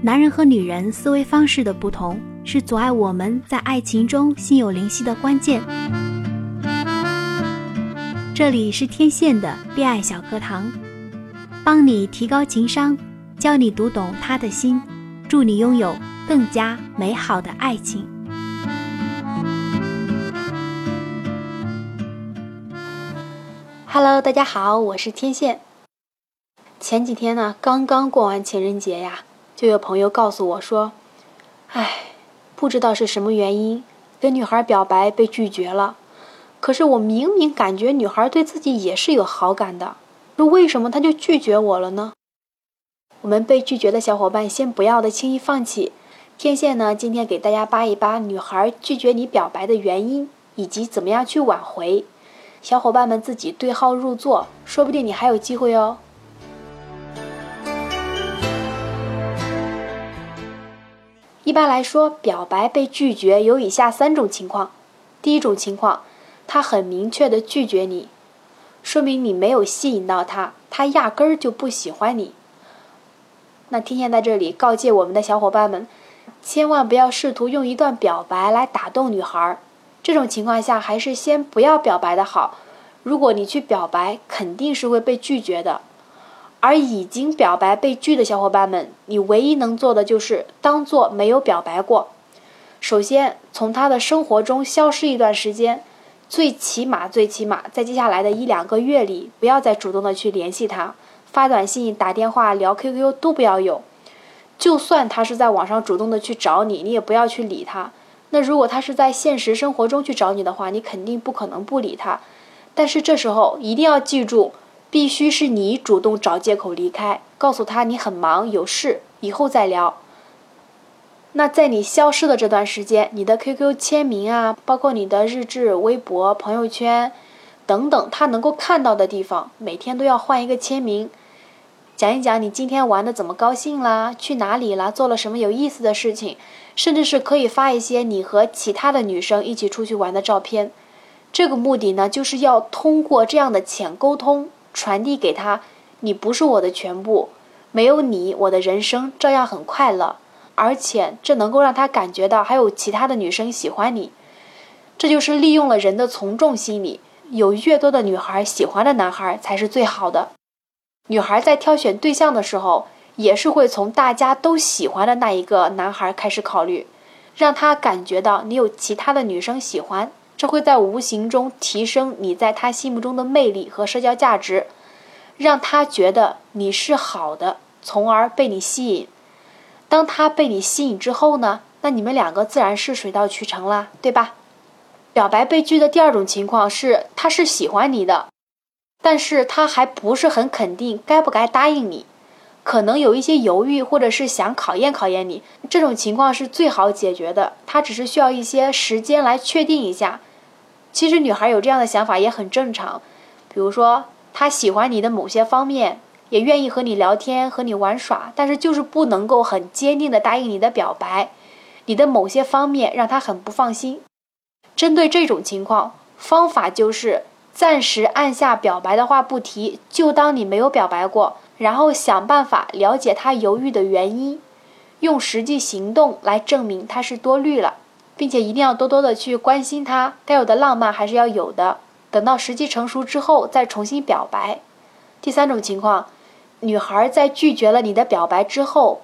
男人和女人思维方式的不同，是阻碍我们在爱情中心有灵犀的关键。这里是天线的恋爱小课堂，帮你提高情商，教你读懂他的心，祝你拥有更加美好的爱情。Hello，大家好，我是天线。前几天呢，刚刚过完情人节呀，就有朋友告诉我说：“哎，不知道是什么原因，跟女孩表白被拒绝了。可是我明明感觉女孩对自己也是有好感的，那为什么她就拒绝我了呢？”我们被拒绝的小伙伴，先不要的轻易放弃。天线呢，今天给大家扒一扒女孩拒绝你表白的原因，以及怎么样去挽回。小伙伴们自己对号入座，说不定你还有机会哦。一般来说，表白被拒绝有以下三种情况。第一种情况，他很明确的拒绝你，说明你没有吸引到他，他压根儿就不喜欢你。那天天在这里告诫我们的小伙伴们，千万不要试图用一段表白来打动女孩儿。这种情况下，还是先不要表白的好。如果你去表白，肯定是会被拒绝的。而已经表白被拒的小伙伴们，你唯一能做的就是当做没有表白过。首先，从他的生活中消失一段时间，最起码最起码在接下来的一两个月里，不要再主动的去联系他，发短信、打电话、聊 QQ 都不要有。就算他是在网上主动的去找你，你也不要去理他。那如果他是在现实生活中去找你的话，你肯定不可能不理他。但是这时候一定要记住。必须是你主动找借口离开，告诉他你很忙有事，以后再聊。那在你消失的这段时间，你的 QQ 签名啊，包括你的日志、微博、朋友圈等等，他能够看到的地方，每天都要换一个签名，讲一讲你今天玩的怎么高兴啦，去哪里啦，做了什么有意思的事情，甚至是可以发一些你和其他的女生一起出去玩的照片。这个目的呢，就是要通过这样的浅沟通。传递给他，你不是我的全部，没有你，我的人生照样很快乐。而且这能够让他感觉到还有其他的女生喜欢你，这就是利用了人的从众心理。有越多的女孩喜欢的男孩才是最好的。女孩在挑选对象的时候，也是会从大家都喜欢的那一个男孩开始考虑，让他感觉到你有其他的女生喜欢。这会在无形中提升你在他心目中的魅力和社交价值，让他觉得你是好的，从而被你吸引。当他被你吸引之后呢？那你们两个自然是水到渠成啦，对吧？表白被拒的第二种情况是，他是喜欢你的，但是他还不是很肯定该不该答应你，可能有一些犹豫，或者是想考验考验你。这种情况是最好解决的，他只是需要一些时间来确定一下。其实女孩有这样的想法也很正常，比如说她喜欢你的某些方面，也愿意和你聊天、和你玩耍，但是就是不能够很坚定的答应你的表白，你的某些方面让她很不放心。针对这种情况，方法就是暂时按下表白的话不提，就当你没有表白过，然后想办法了解她犹豫的原因，用实际行动来证明她是多虑了。并且一定要多多的去关心他，该有的浪漫还是要有的。等到时机成熟之后再重新表白。第三种情况，女孩在拒绝了你的表白之后，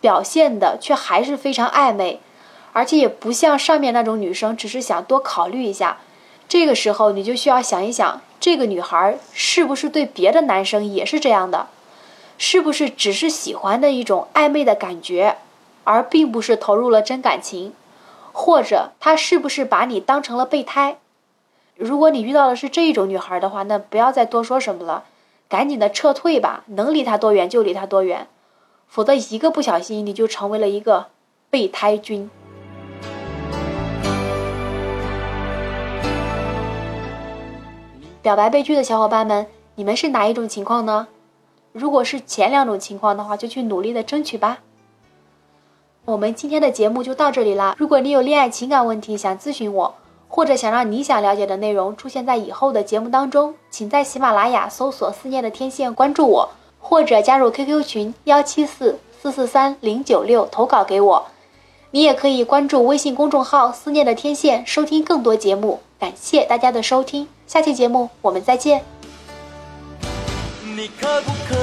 表现的却还是非常暧昧，而且也不像上面那种女生只是想多考虑一下。这个时候你就需要想一想，这个女孩是不是对别的男生也是这样的？是不是只是喜欢的一种暧昧的感觉，而并不是投入了真感情？或者他是不是把你当成了备胎？如果你遇到的是这一种女孩的话，那不要再多说什么了，赶紧的撤退吧，能离他多远就离他多远，否则一个不小心你就成为了一个备胎君。表白被拒的小伙伴们，你们是哪一种情况呢？如果是前两种情况的话，就去努力的争取吧。我们今天的节目就到这里啦。如果你有恋爱情感问题想咨询我，或者想让你想了解的内容出现在以后的节目当中，请在喜马拉雅搜索“思念的天线”关注我，或者加入 QQ 群幺七四四四三零九六投稿给我。你也可以关注微信公众号“思念的天线”，收听更多节目。感谢大家的收听，下期节目我们再见。你可不可